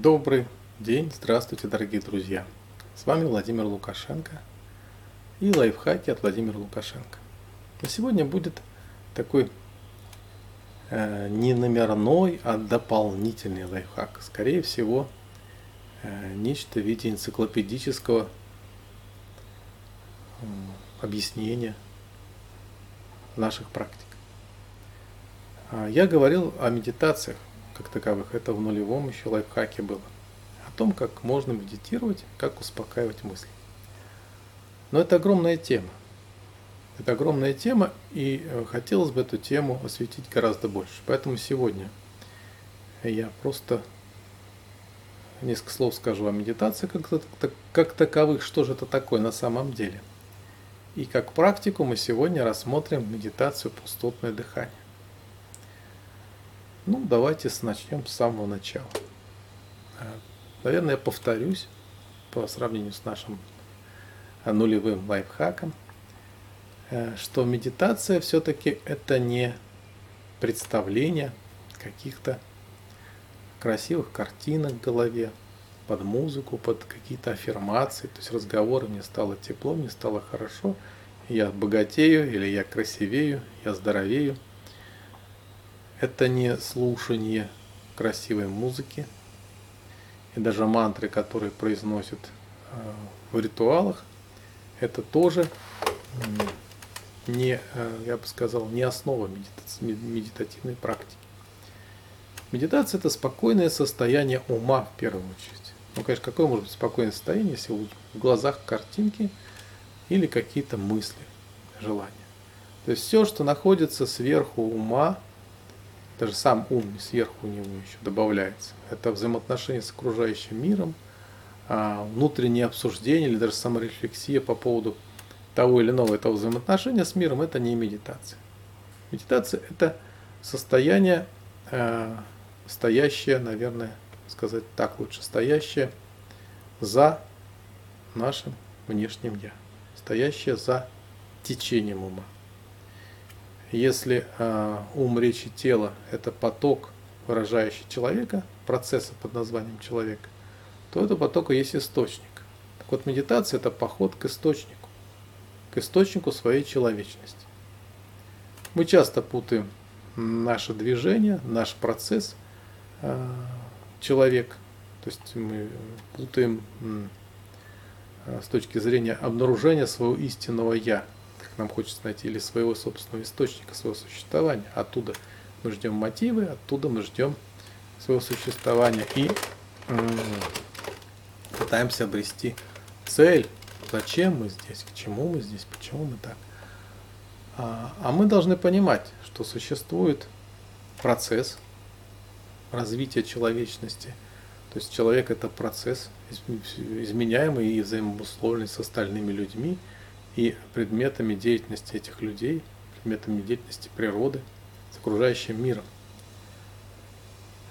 Добрый день, здравствуйте, дорогие друзья. С вами Владимир Лукашенко и лайфхаки от Владимира Лукашенко. На сегодня будет такой э, не номерной, а дополнительный лайфхак. Скорее всего, э, нечто в виде энциклопедического э, объяснения наших практик. А, я говорил о медитациях как таковых, это в нулевом еще лайфхаке было. О том, как можно медитировать, как успокаивать мысли. Но это огромная тема. Это огромная тема, и э, хотелось бы эту тему осветить гораздо больше. Поэтому сегодня я просто несколько слов скажу о медитации как, как таковых, что же это такое на самом деле. И как практику мы сегодня рассмотрим медитацию пустотное дыхание. Ну, давайте начнем с самого начала. Э, наверное, я повторюсь по сравнению с нашим нулевым лайфхаком, э, что медитация все-таки это не представление каких-то красивых картинок в голове, под музыку, под какие-то аффирмации, то есть разговоры, мне стало тепло, мне стало хорошо, я богатею или я красивею, я здоровею – это не слушание красивой музыки и даже мантры, которые произносят э, в ритуалах, это тоже не, э, я бы сказал, не основа медитативной практики. Медитация – это спокойное состояние ума в первую очередь. Ну, конечно, какое может быть спокойное состояние, если в глазах картинки или какие-то мысли, желания. То есть все, что находится сверху ума, даже сам ум сверху у него еще добавляется. Это взаимоотношения с окружающим миром, а, внутреннее обсуждение или даже саморефлексия по поводу того или иного этого взаимоотношения с миром, это не медитация. Медитация – это состояние, а, стоящее, наверное, сказать так лучше, стоящее за нашим внешним «я», стоящее за течением ума. Если э, ум, речь и тело – это поток, выражающий человека, процесса под названием человек, то это потока есть источник. Так вот, медитация – это поход к источнику, к источнику своей человечности. Мы часто путаем наше движение, наш процесс э, человек, то есть мы путаем э, с точки зрения обнаружения своего истинного «я», нам хочется найти, или своего собственного источника, своего существования. Оттуда мы ждем мотивы, оттуда мы ждем своего существования и пытаемся обрести цель, зачем мы здесь, к чему мы здесь, почему мы так. А, а мы должны понимать, что существует процесс развития человечности. То есть человек это процесс, изменяемый и взаимоусловленный с остальными людьми – и предметами деятельности этих людей, предметами деятельности природы, с окружающим миром.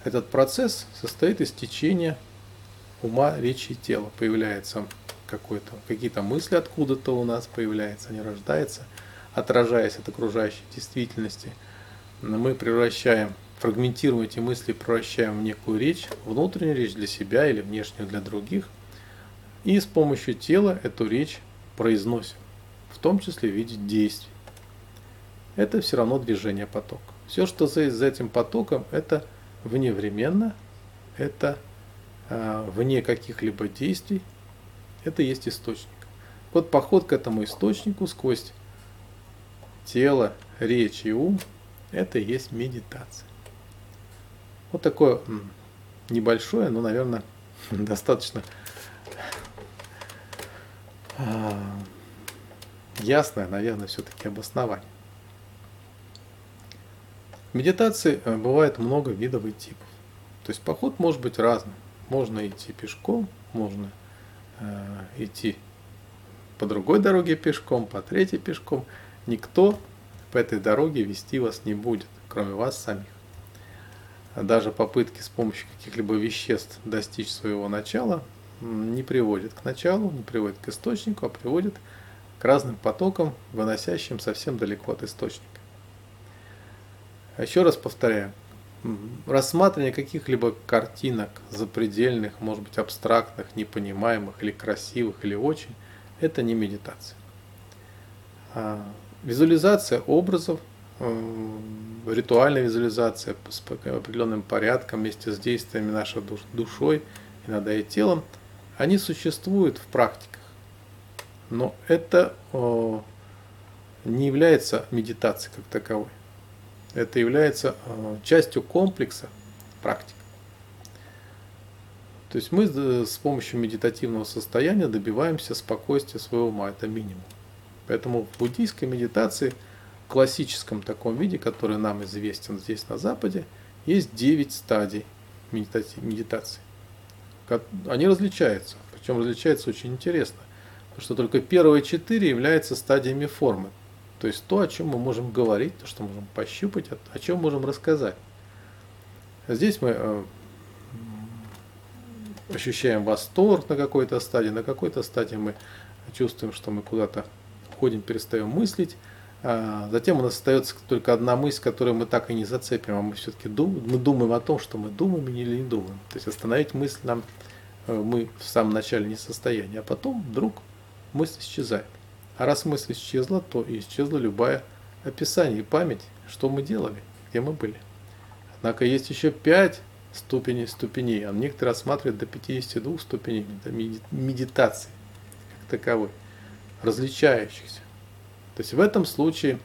Этот процесс состоит из течения ума, речи и тела. Появляется какой-то, какие-то мысли откуда-то у нас появляются, они рождаются, отражаясь от окружающей действительности. Мы превращаем, фрагментируем эти мысли, превращаем в некую речь, внутреннюю речь для себя или внешнюю для других. И с помощью тела эту речь произносим в том числе в виде действий. Это все равно движение потока. Все, что за, этим потоком, это вневременно, это э, вне каких-либо действий, это есть источник. Вот поход к этому источнику сквозь тело, речь и ум, это и есть медитация. Вот такое небольшое, но, наверное, достаточно ясное, наверное, все-таки обоснование. Медитации э, бывает много видов и типов. То есть поход может быть разным. Можно идти пешком, можно э, идти по другой дороге пешком, по третьей пешком. Никто по этой дороге вести вас не будет, кроме вас самих. Даже попытки с помощью каких-либо веществ достичь своего начала не приводят к началу, не приводят к источнику, а приводят к к разным потокам, выносящим совсем далеко от источника. Еще раз повторяю, рассматривание каких-либо картинок запредельных, может быть, абстрактных, непонимаемых или красивых, или очень, это не медитация. А визуализация образов, э, ритуальная визуализация с определенным порядком вместе с действиями нашей душой, иногда и телом, они существуют в практиках. Но это не является медитацией как таковой. Это является э, частью комплекса практик. То есть мы с помощью медитативного состояния добиваемся спокойствия своего ума, это минимум. Поэтому в буддийской медитации, в классическом таком виде, который нам известен здесь на Западе, есть 9 стадий медитации. Они различаются, причем различаются очень интересно, что только первые четыре являются стадиями формы, то есть то, о чем мы можем говорить, то, что можем пощупать, о чем можем рассказать. Здесь мы э, ощущаем восторг на какой-то стадии, на какой-то стадии мы чувствуем, что мы куда-то входим, перестаем мыслить. А затем у нас остается только одна мысль, которую мы так и не зацепим, а мы все-таки думаем, мы думаем о том, что мы думаем или не думаем. То есть остановить мысль нам э, мы в самом начале не в состоянии, а потом вдруг мысль исчезает. А раз мысль исчезла, то и исчезла любая описание и память, что мы делали, где мы были. Однако есть еще пять ступеней ступеней, а некоторые рассматривают до 52 ступеней медитации как таковой, различающихся. То есть в этом случае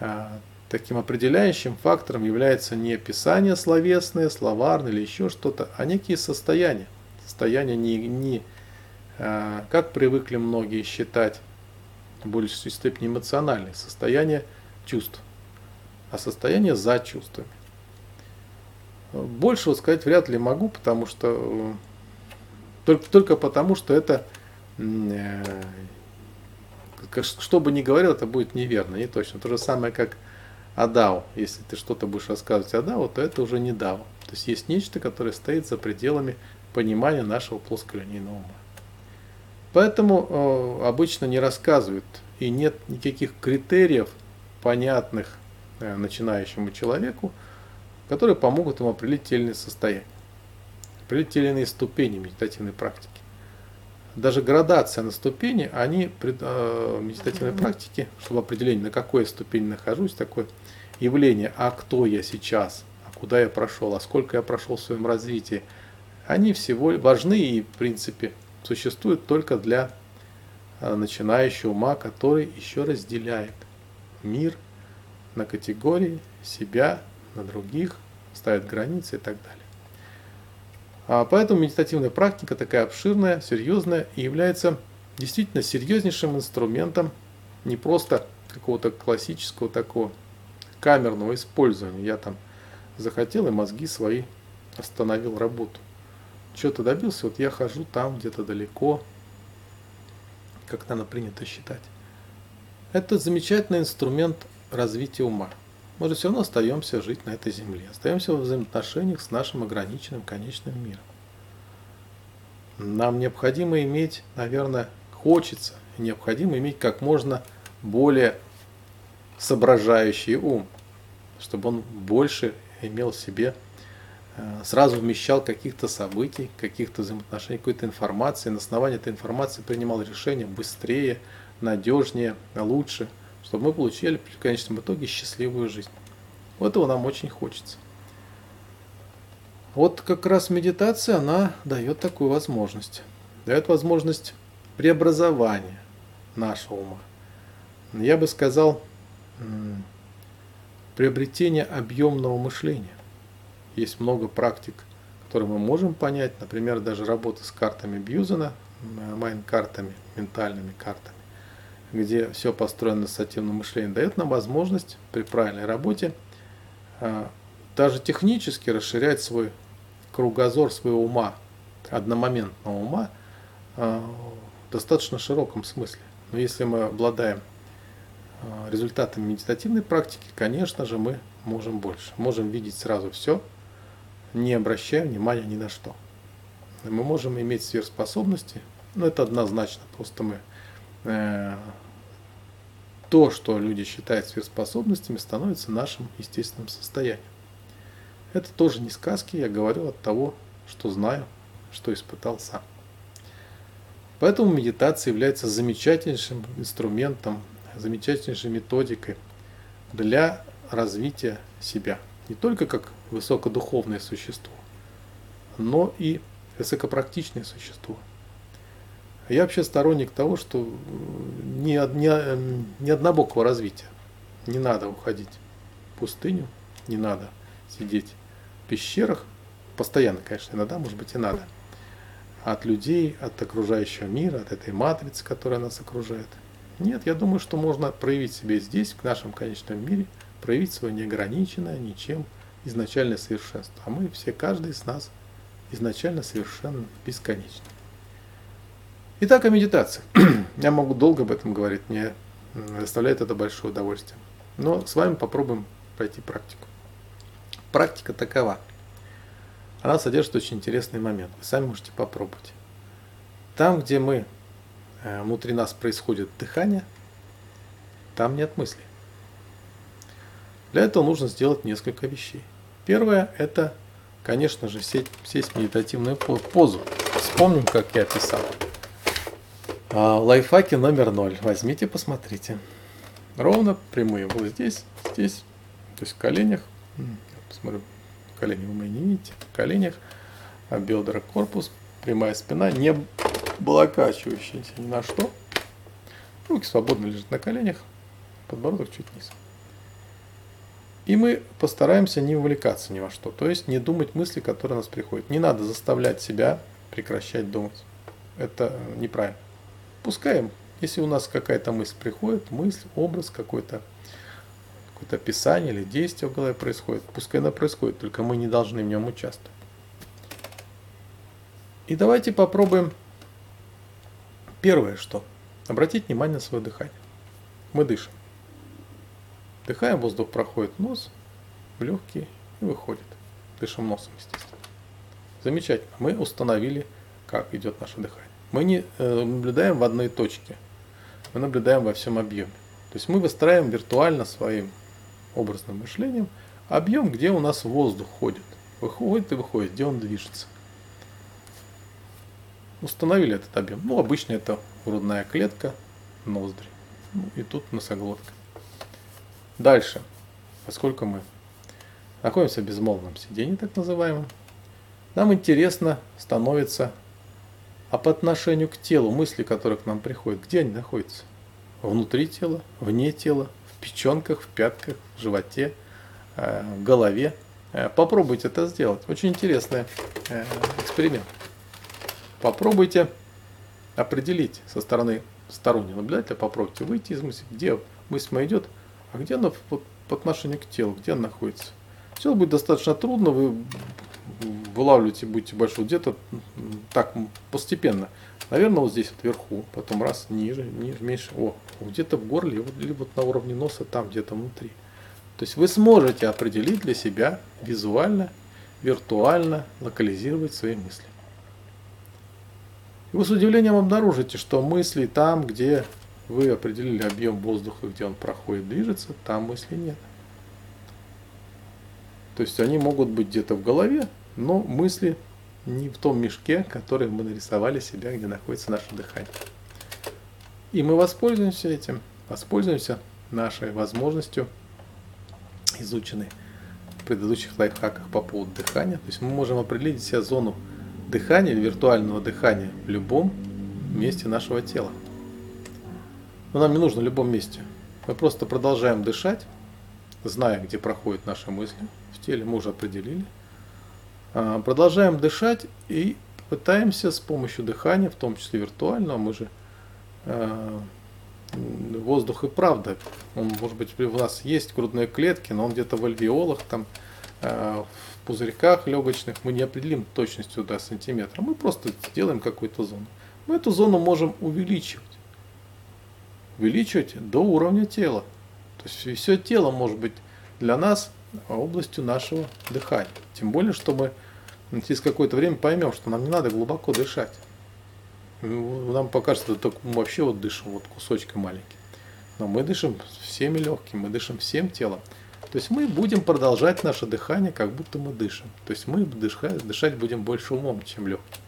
а, таким определяющим фактором является не описание словесное, словарное или еще что-то, а некие состояния. Состояния не, не как привыкли многие считать, в большей степени эмоциональное состояние чувств, а состояние за чувствами. Больше вот сказать вряд ли могу, потому что э, только, только потому, что это э, что бы ни говорил, это будет неверно, не точно. То же самое, как Адау. Если ты что-то будешь рассказывать Адау, то это уже не Дао. То есть есть нечто, которое стоит за пределами понимания нашего плосколинейного ума. Поэтому э, обычно не рассказывают и нет никаких критериев, понятных э, начинающему человеку, которые помогут ему определить те или иные состояния, определить те или иные ступени медитативной практики. Даже градация на ступени, они при э, медитативной практике, чтобы определить, на какой ступени нахожусь, такое явление, а кто я сейчас, а куда я прошел, а сколько я прошел в своем развитии, они всего важны и, в принципе, существуют только для э, начинающего ума, который еще разделяет мир на категории, себя, на других, ставит границы и так далее. А поэтому медитативная практика такая обширная, серьезная и является действительно серьезнейшим инструментом не просто какого-то классического такого камерного использования. Я там захотел и мозги свои остановил работу что-то добился, вот я хожу там где-то далеко, как надо принято считать. Это замечательный инструмент развития ума. Мы же все равно остаемся жить на этой земле, остаемся в взаимоотношениях с нашим ограниченным конечным миром. Нам необходимо иметь, наверное, хочется, необходимо иметь как можно более соображающий ум, чтобы он больше имел в себе сразу вмещал каких-то событий, каких-то взаимоотношений, какой-то информации. На основании этой информации принимал решения быстрее, надежнее, лучше, чтобы мы получили в конечном итоге счастливую жизнь. Вот этого нам очень хочется. Вот как раз медитация, она дает такую возможность. Дает возможность преобразования нашего ума. Я бы сказал, приобретение объемного мышления. Есть много практик, которые мы можем понять, например, даже работа с картами Бьюзена, майн-картами, ментальными картами, где все построено на ассоциативном мышлении, дает нам возможность при правильной работе а, даже технически расширять свой кругозор своего ума, одномоментного ума, а, в достаточно широком смысле. Но если мы обладаем а, результатами медитативной практики, конечно же, мы можем больше. Можем видеть сразу все, не обращая внимания ни на что. Мы можем иметь сверхспособности, но это однозначно, просто мы э, то, что люди считают сверхспособностями, становится нашим естественным состоянием. Это тоже не сказки, я говорю от того, что знаю, что испытал сам. Поэтому медитация является замечательнейшим инструментом, замечательнейшей методикой для развития себя. Не только как высокодуховное существо, но и высокопрактичное существо. Я вообще сторонник того, что не, не, не однобокого развития. Не надо уходить в пустыню, не надо сидеть в пещерах. Постоянно, конечно, иногда, может быть, и надо. От людей, от окружающего мира, от этой матрицы, которая нас окружает. Нет, я думаю, что можно проявить себя здесь, в нашем конечном мире, проявить свое неограниченное ничем изначальное совершенство. А мы все, каждый из нас изначально совершенно бесконечны. Итак, о медитации. Я могу долго об этом говорить, мне доставляет это большое удовольствие. Но с вами попробуем пройти практику. Практика такова. Она содержит очень интересный момент. Вы сами можете попробовать. Там, где мы, э, внутри нас происходит дыхание, там нет мыслей. Для этого нужно сделать несколько вещей. Первое – это, конечно же, сесть, сесть в медитативную позу. Вспомним, как я описал. А, лайфхаки номер ноль. Возьмите, посмотрите. Ровно прямые. Вот здесь, здесь, то есть в коленях. Посмотрю, колени вы мои не видите. В коленях, а бедра, корпус, прямая спина, не блокачивающаяся ни на что. Руки свободно лежат на коленях, подбородок чуть низ. И мы постараемся не увлекаться ни во что, то есть не думать мысли, которые у нас приходят. Не надо заставлять себя прекращать думать. Это неправильно. Пускаем, если у нас какая-то мысль приходит, мысль, образ какой-то, какое-то описание или действие в голове происходит, пускай она происходит, только мы не должны в нем участвовать. И давайте попробуем первое что. Обратить внимание на свое дыхание. Мы дышим. Дыхаем, воздух проходит в нос, в легкие и выходит. Дышим носом, естественно. Замечательно. Мы установили, как идет наше дыхание мы не э, наблюдаем в одной точке, мы наблюдаем во всем объеме. То есть мы выстраиваем виртуально своим образным мышлением объем, где у нас воздух ходит. Выходит и выходит, где он движется. Установили этот объем. Ну, обычно это грудная клетка, ноздри. Ну, и тут носоглотка. Дальше, поскольку мы находимся в безмолвном сидении, так называемом, нам интересно становится а по отношению к телу, мысли, которые к нам приходят, где они находятся? Внутри тела, вне тела, в печенках, в пятках, в животе, э, в голове. Э, попробуйте это сделать. Очень интересный э, эксперимент. Попробуйте определить со стороны стороннего наблюдателя, попробуйте выйти из мысли, где мысль моя идет, а где она вот, по отношению к телу, где она находится. Все будет достаточно трудно, вы вылавливаете будете большой где-то так постепенно. Наверное, вот здесь вот вверху, потом раз, ниже, ниже, меньше. О, где-то в горле, либо вот на уровне носа, там где-то внутри. То есть вы сможете определить для себя визуально, виртуально локализировать свои мысли. И вы с удивлением обнаружите, что мысли там, где вы определили объем воздуха, где он проходит, движется, там мыслей нет. То есть они могут быть где-то в голове, но мысли не в том мешке, который мы нарисовали себя, где находится наше дыхание. И мы воспользуемся этим, воспользуемся нашей возможностью, изученной в предыдущих лайфхаках по поводу дыхания. То есть мы можем определить себе зону дыхания виртуального дыхания в любом месте нашего тела. Но нам не нужно в любом месте. Мы просто продолжаем дышать, зная, где проходят наши мысли в теле, мы уже определили – а, продолжаем дышать и пытаемся с помощью дыхания, в том числе виртуального, мы же а, воздух и правда, он может быть у нас есть грудные клетки, но он где-то в альвеолах, там, а, в пузырьках легочных, мы не определим точностью до сантиметра, мы просто сделаем какую-то зону. Мы эту зону можем увеличивать, увеличивать до уровня тела. То есть все тело может быть для нас областью нашего дыхания. Тем более, что мы через какое-то время поймем, что нам не надо глубоко дышать. Нам покажется, что только мы вообще вот дышим вот кусочком маленьким. Но мы дышим всеми легкими, мы дышим всем телом. То есть мы будем продолжать наше дыхание, как будто мы дышим. То есть мы дышать, дышать будем больше умом, чем легким.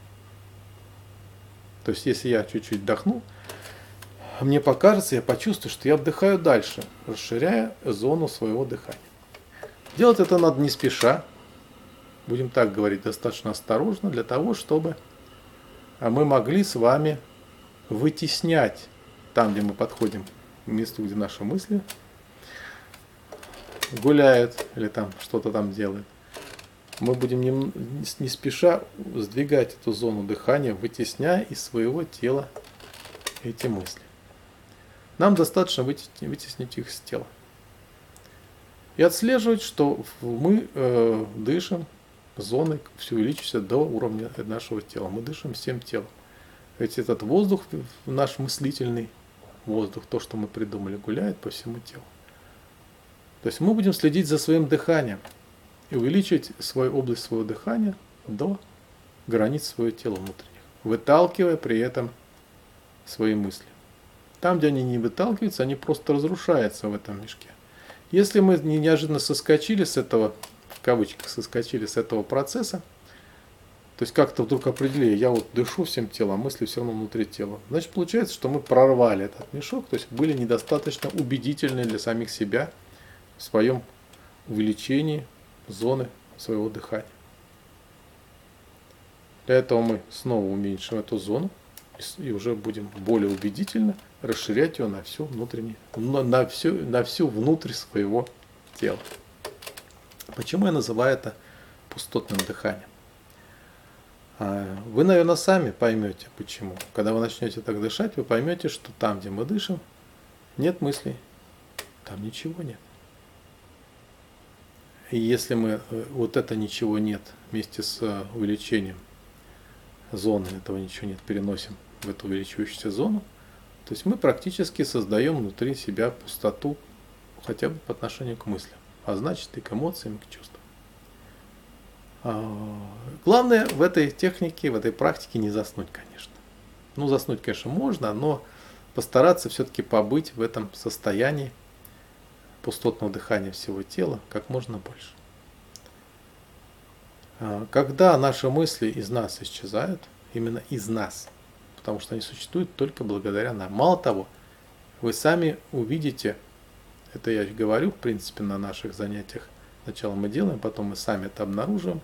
То есть если я чуть-чуть вдохну, мне покажется, я почувствую, что я вдыхаю дальше, расширяя зону своего дыхания. Делать это надо не спеша, будем так говорить, достаточно осторожно, для того, чтобы мы могли с вами вытеснять там, где мы подходим к месту, где наши мысли гуляют или там что-то там делают. Мы будем не, не спеша сдвигать эту зону дыхания, вытесняя из своего тела эти мысли. Нам достаточно вытеснить, их с тела. И отслеживать, что мы э, дышим, зоны все увеличиваются до уровня нашего тела. Мы дышим всем телом. Ведь этот воздух, наш мыслительный воздух, то, что мы придумали, гуляет по всему телу. То есть мы будем следить за своим дыханием и увеличивать свою область своего дыхания до границ своего тела внутренних, выталкивая при этом свои мысли. Там, где они не выталкиваются, они просто разрушаются в этом мешке. Если мы неожиданно соскочили с этого, в кавычках соскочили с этого процесса, то есть как-то вдруг определили, я вот дышу всем телом, а мысли все равно внутри тела. Значит, получается, что мы прорвали этот мешок, то есть были недостаточно убедительны для самих себя в своем увеличении зоны своего дыхания. Для этого мы снова уменьшим эту зону и уже будем более убедительно расширять ее на всю внутреннюю, на всю, на всю внутрь своего тела. Почему я называю это пустотным дыханием? А, вы, наверное, сами поймете, почему. Когда вы начнете так дышать, вы поймете, что там, где мы дышим, нет мыслей, там ничего нет. И если мы э, вот это ничего нет вместе с э, увеличением зоны, этого ничего нет, переносим в эту увеличивающуюся зону, то есть мы практически создаем внутри себя пустоту хотя бы по отношению к мыслям, а значит и к эмоциям, и к чувствам. А, главное в этой технике, в этой практике не заснуть, конечно. Ну, заснуть, конечно, можно, но постараться все-таки побыть в этом состоянии пустотного дыхания всего тела как можно больше. А, когда наши мысли из нас исчезают, именно из нас, потому что они существуют только благодаря нам. Мало того, вы сами увидите, это я говорю, в принципе, на наших занятиях. Сначала мы делаем, потом мы сами это обнаруживаем,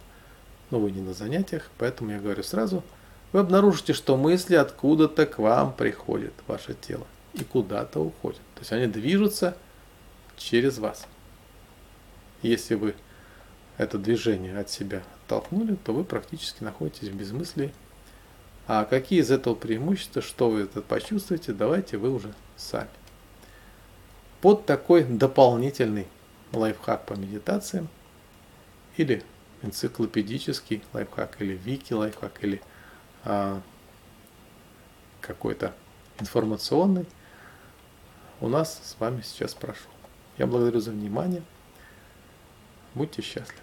но вы не на занятиях, поэтому я говорю сразу, вы обнаружите, что мысли откуда-то к вам приходят, ваше тело, и куда-то уходят. То есть они движутся через вас. Если вы это движение от себя оттолкнули, то вы практически находитесь в безмыслии а какие из этого преимущества, что вы это почувствуете, давайте вы уже сами. Под такой дополнительный лайфхак по медитациям или энциклопедический лайфхак, или вики лайфхак, или а, какой-то информационный, у нас с вами сейчас прошел. Я благодарю за внимание. Будьте счастливы.